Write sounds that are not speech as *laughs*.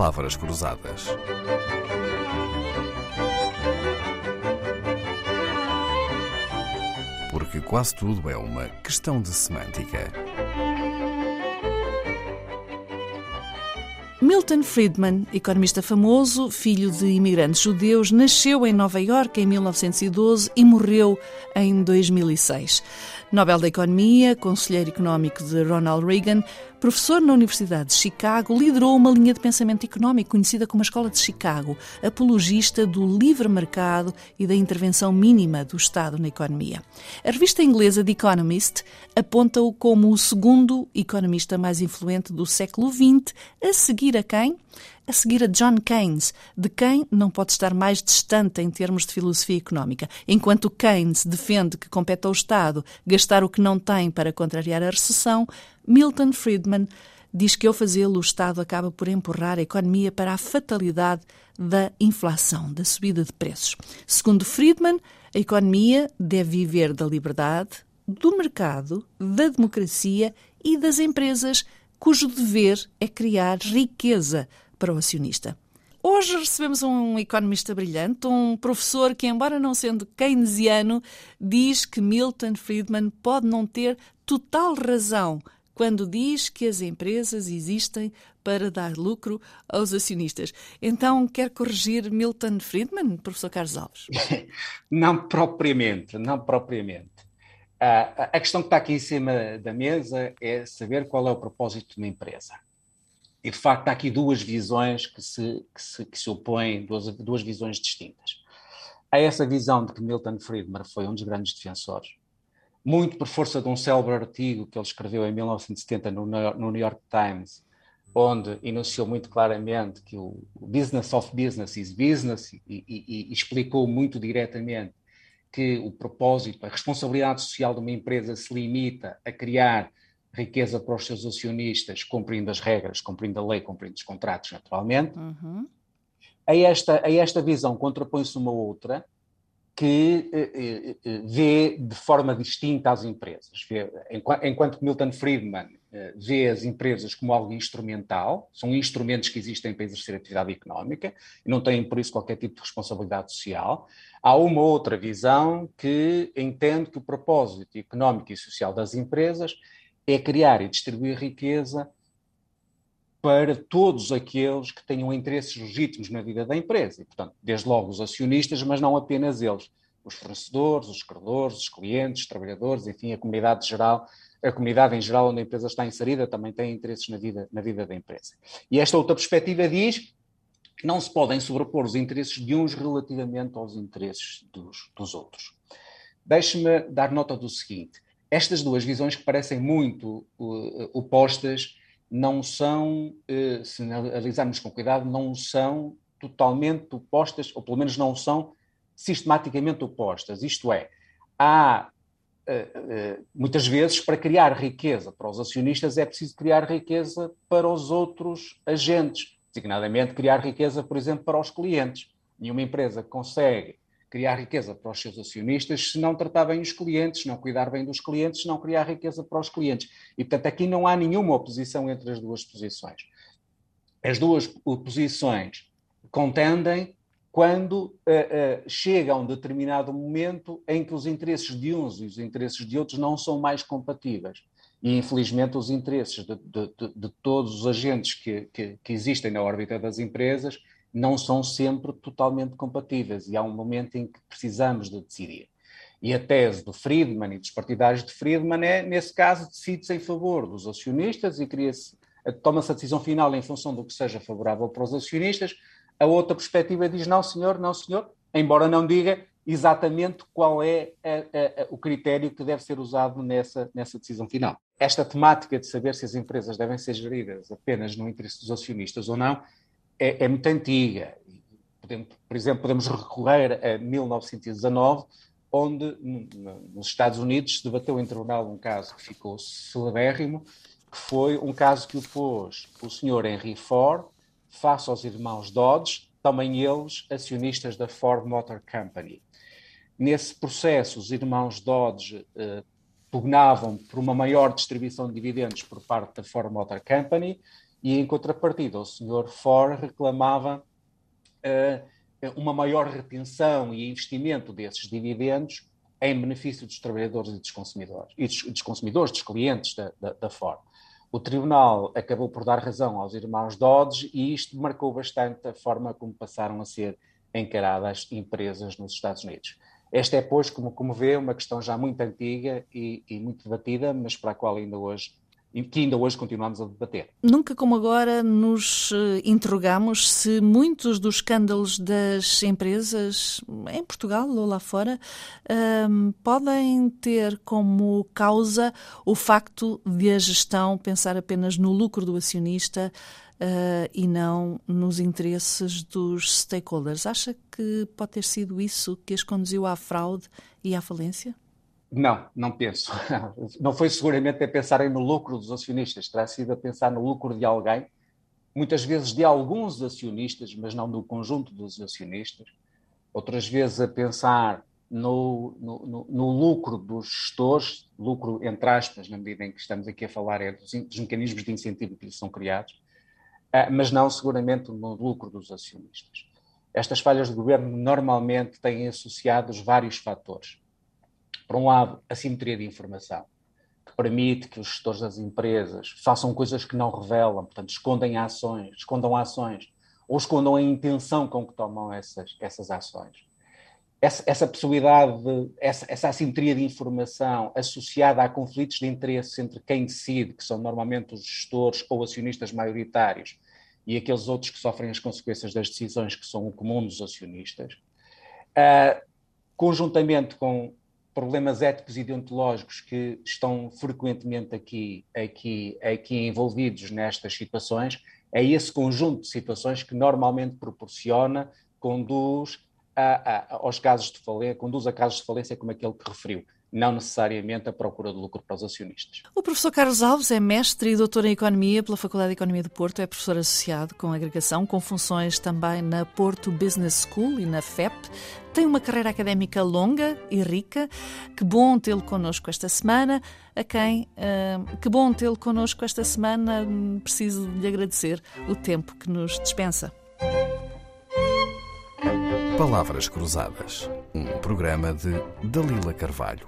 palavras cruzadas. Porque quase tudo é uma questão de semântica. Milton Friedman, economista famoso, filho de imigrantes judeus, nasceu em Nova Iorque em 1912 e morreu em 2006. Nobel da Economia, conselheiro económico de Ronald Reagan, professor na Universidade de Chicago, liderou uma linha de pensamento económico conhecida como a Escola de Chicago, apologista do livre mercado e da intervenção mínima do Estado na economia. A revista inglesa The Economist aponta-o como o segundo economista mais influente do século XX, a seguir a quem? A seguir a John Keynes, de quem não pode estar mais distante em termos de filosofia económica. Enquanto Keynes defende que compete ao Estado gastar o que não tem para contrariar a recessão, Milton Friedman diz que ao fazê-lo o Estado acaba por empurrar a economia para a fatalidade da inflação, da subida de preços. Segundo Friedman, a economia deve viver da liberdade, do mercado, da democracia e das empresas, cujo dever é criar riqueza para o acionista. Hoje recebemos um economista brilhante, um professor que, embora não sendo keynesiano, diz que Milton Friedman pode não ter total razão quando diz que as empresas existem para dar lucro aos acionistas. Então, quer corrigir Milton Friedman, professor Carlos Alves? *laughs* Não propriamente, não propriamente. a questão que está aqui em cima da mesa é saber qual é o propósito de uma empresa. E de facto há aqui duas visões que se, que se, que se opõem, duas, duas visões distintas. Há essa visão de que Milton Friedman foi um dos grandes defensores, muito por força de um célebre artigo que ele escreveu em 1970 no, New York Times, onde enunciou muito claramente que o business of business is business e, e, e explicou muito diretamente que o propósito, a responsabilidade social de uma empresa se limita a criar riqueza para os seus acionistas, cumprindo as regras, cumprindo a lei, cumprindo os contratos, naturalmente. Uhum. A, esta, a esta visão contrapõe-se uma outra que eh, eh, eh, vê de forma distinta as empresas. Vê, enquanto, enquanto Milton Friedman eh, vê as empresas como algo instrumental, são instrumentos que existem para exercer atividade económica e não têm por isso qualquer tipo de responsabilidade social. Há uma outra visão que entende que o propósito económico e social das empresas é criar e distribuir riqueza para todos aqueles que tenham interesses legítimos na vida da empresa. E, portanto, desde logo os acionistas, mas não apenas eles. Os fornecedores, os credores, os clientes, os trabalhadores, enfim, a comunidade geral, a comunidade em geral onde a empresa está inserida também tem interesses na vida, na vida da empresa. E esta outra perspectiva diz que não se podem sobrepor os interesses de uns relativamente aos interesses dos, dos outros. Deixe-me dar nota do seguinte: estas duas visões que parecem muito uh, opostas não são, uh, se analisarmos com cuidado, não são totalmente opostas, ou pelo menos não são sistematicamente opostas. Isto é, há uh, muitas vezes para criar riqueza para os acionistas é preciso criar riqueza para os outros agentes, designadamente criar riqueza, por exemplo, para os clientes. Nenhuma empresa consegue criar riqueza para os seus acionistas se não tratar bem os clientes, se não cuidar bem dos clientes, se não criar riqueza para os clientes. E, portanto, aqui não há nenhuma oposição entre as duas posições. As duas posições contendem quando uh, uh, chega a um determinado momento em que os interesses de uns e os interesses de outros não são mais compatíveis. E, infelizmente, os interesses de, de, de, todos os agentes que, que, que existem na órbita das empresas não são sempre totalmente compatíveis e há um momento em que precisamos de decidir. E a tese do Friedman e dos partidários de Friedman é, nesse caso, decide-se em favor dos acionistas e toma-se a decisão final em função do que seja favorável para os acionistas. A outra perspectiva diz não, senhor, não, senhor, embora não diga exatamente qual é a, a, a, o critério que deve ser usado nessa, nessa decisão final. Esta temática de saber se as empresas devem ser geridas apenas no interesse dos acionistas ou não é, é muito antiga. Por exemplo, podemos recorrer a 1919, onde nos Estados Unidos se debateu em tribunal um caso que ficou celebérrimo, que foi um caso que opôs o senhor Henry Ford face aos irmãos Dodge, também eles acionistas da Ford Motor Company. Nesse processo, os irmãos Dodge eh, pugnavam por uma maior distribuição de dividendos por parte da Ford Motor Company e em contrapartida o senhor Ford reclamava uh, uma maior retenção e investimento desses dividendos em benefício dos trabalhadores e dos consumidores, e dos, dos consumidores, dos clientes da, da, da, Ford. O tribunal acabou por dar razão aos irmãos Dodge e isto marcou bastante a forma como passaram a ser encaradas empresas nos Estados Unidos. Esta é, pois, como, como vê, uma questão já muito antiga e, e muito debatida, mas para a qual ainda hoje que ainda hoje continuamos a debater. Nunca como agora nos eh, interrogamos se muitos dos escândalos das empresas em Portugal ou lá fora um, ehm, podem ter como causa o facto de a gestão pensar apenas no lucro do acionista uh, e não nos interesses dos stakeholders. Acha que pode ter sido isso que as conduziu à fraude e à falência? Não, não penso. *laughs* Não foi seguramente a pensarem no lucro dos acionistas, terá sido a pensar no lucro de alguém, muitas vezes de alguns acionistas, mas não do conjunto dos acionistas, outras vezes a pensar no, no, no, lucro dos gestores, lucro entre aspas, na medida em que estamos aqui a falar é dos, dos mecanismos de incentivo que lhes são criados, uh, mas não seguramente no lucro dos acionistas. Estas falhas de governo normalmente têm associados vários fatores por um lado, a simetria de informação, que permite que os gestores das empresas façam coisas que não revelam, portanto, escondem ações, escondam ações, ou escondam a intenção com que tomam essas, essas ações. Essa, essa possibilidade, de, essa, essa assimetria de informação associada a conflitos de interesse entre quem decide, que são normalmente os gestores ou acionistas maioritários, e aqueles outros que sofrem as consequências das decisões que são o comum dos acionistas, uh, conjuntamente com problemas éticos e deontológicos que estão frequentemente aqui, aqui, aqui envolvidos nestas situações, é esse conjunto de situações que normalmente proporciona, conduz a, a, aos casos de falência, conduz a casos de falência como aquele que referiu não necessariamente a procura de lucro para os acionistas. O professor Carlos Alves é mestre e doutor em Economia pela Faculdade de Economia do Porto, é professor associado com agregação, com funções também na Porto Business School e na FEP. Tem uma carreira académica longa e rica. Que bom tê-lo connosco esta semana. A quem, uh, que bom tê-lo connosco esta semana. Preciso lhe agradecer o tempo que nos dispensa. Palavras Cruzadas, um programa de Dalila Carvalho.